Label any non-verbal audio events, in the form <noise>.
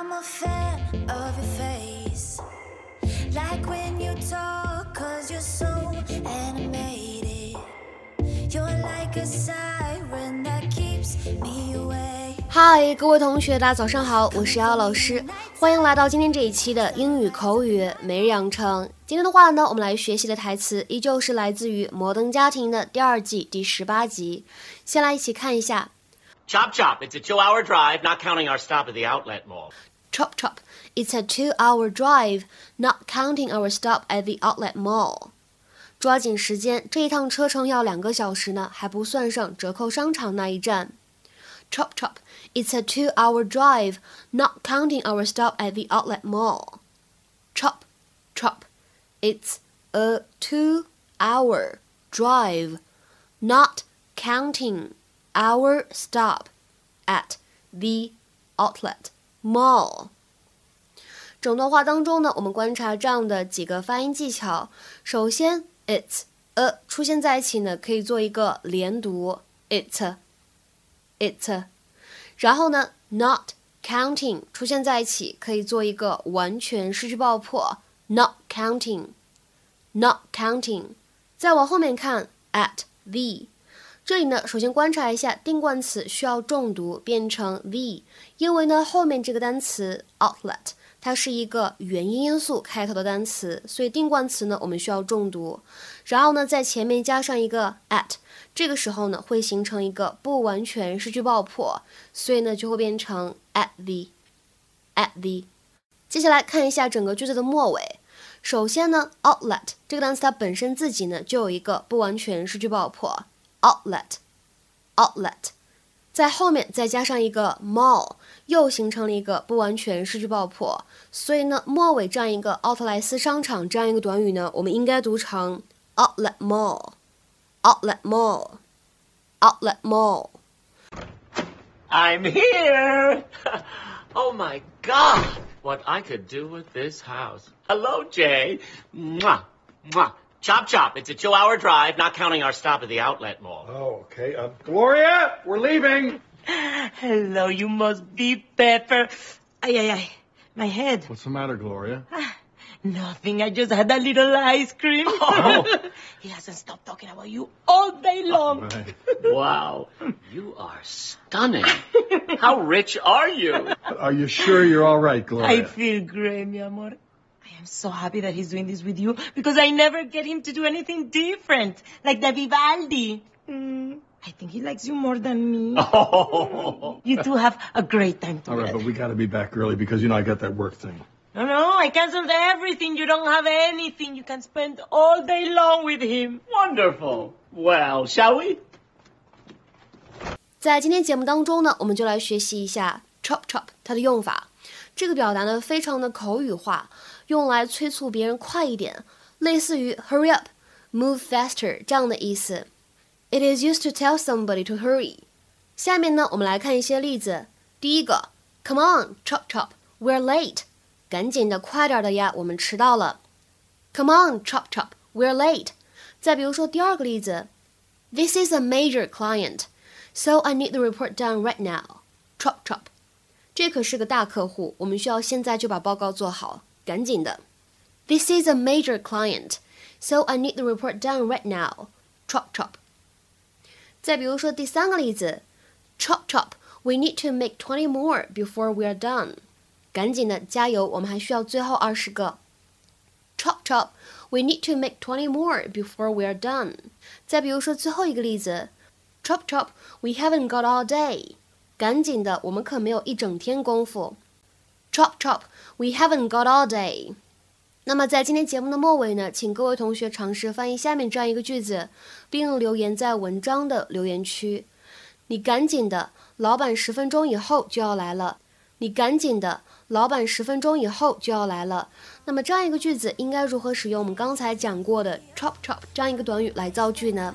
I'm a fan of your face. Like when you talk, cause you're so animated. You're like a siren that keeps me away. 嗨，各位同学，大家早上好，我是姚老师，欢迎来到今天这一期的英语口语每日养成。今天的话呢，我们来学习的台词依旧是来自于《摩登家庭》的第二季第十八集。先来一起看一下 Chop chop, it's a two hour drive, not counting our stop at the outlet mall. Chop Chop. It's a two-hour drive, not counting our stop at the outlet mall. 抓紧时间，这一趟车程要两个小时呢，还不算上折扣商场那一站。Chop Chop. It's a two-hour drive, not counting our stop at the outlet mall. Chop Chop. It's a two-hour drive, not counting our stop at the outlet mall。整段话当中呢，我们观察这样的几个发音技巧。首先，it's a 出现在一起呢，可以做一个连读，it it。然后呢，not counting 出现在一起，可以做一个完全失去爆破，not counting not counting。再往后面看，at the。这里呢，首先观察一下定冠词需要重读变成 the，因为呢后面这个单词 outlet 它是一个元音因素开头的单词，所以定冠词呢我们需要重读。然后呢在前面加上一个 at，这个时候呢会形成一个不完全失去爆破，所以呢就会变成 at the at the。接下来看一下整个句子的末尾。首先呢，outlet 这个单词它本身自己呢就有一个不完全失去爆破。outlet，outlet，在后面再加上一个 mall，又形成了一个不完全失去爆破。所以呢，末尾这样一个奥特莱斯商场这样一个短语呢，我们应该读成 outlet mall，outlet mall，outlet mall。 I'm here! <laughs> oh my god! What I could do with this house. Hello, Jay. Mwah, mwah. Chop chop, it's a two hour drive, not counting our stop at the outlet mall. Oh, okay. Uh, Gloria, we're leaving. Hello, you must be Pepper. Ay, ay, ay. My head. What's the matter, Gloria? Nothing. I just had a little ice cream. Oh. <laughs> he hasn't stopped talking about you all day long. Right. <laughs> Wow, you are stunning. How rich are you? Are you sure you're all right, Gloria? I feel great, mi amor. I am so happy that he's doing this with you because I never get him to do anything different, like the Vivaldi. Mm, I think he likes you more than me. <laughs> Oh. You two have a great time all together. right, but we got to be back early because you know I got that work thing. No, no, I canceled everything. You don't have anything. You can spend all day long with him. Wonderful. Well, shall we? 在今天节目当中呢，我们就来学习一下 chop chop 它的用法。 这个表达呢非常的口语化，用来催促别人快一点，类似于 hurry up、move faster 这样的意思。It is used to tell somebody to hurry。下面呢，我们来看一些例子。第一个，Come on, chop chop, we're late。赶紧的，快点的呀，我们迟到了。Come on, chop chop, we're late。再比如说第二个例子，This is a major client, so I need the report done right now. Chop chop。 这可是个大客户，我们需要现在就把报告做好，赶紧的。This is a major client, so I need the report done right now. Chop chop。再比如说第三个例子，Chop chop, we need to make twenty more before we are done. 赶紧的，加油，我们还需要最后二十个。Chop chop, we need to make twenty more before we are done. 再比如说最后一个例子，Chop chop, we haven't got all day. 赶紧的，我们可没有一整天功夫。Chop chop, we haven't got all day. 那么在今天节目的末尾呢，请各位同学尝试翻译下面这样一个句子，并留言在文章的留言区。你赶紧的，老板十分钟以后就要来了。你赶紧的，老板十分钟以后就要来了。那么这样一个句子应该如何使用我们刚才讲过的 chop chop 这样一个短语来造句呢？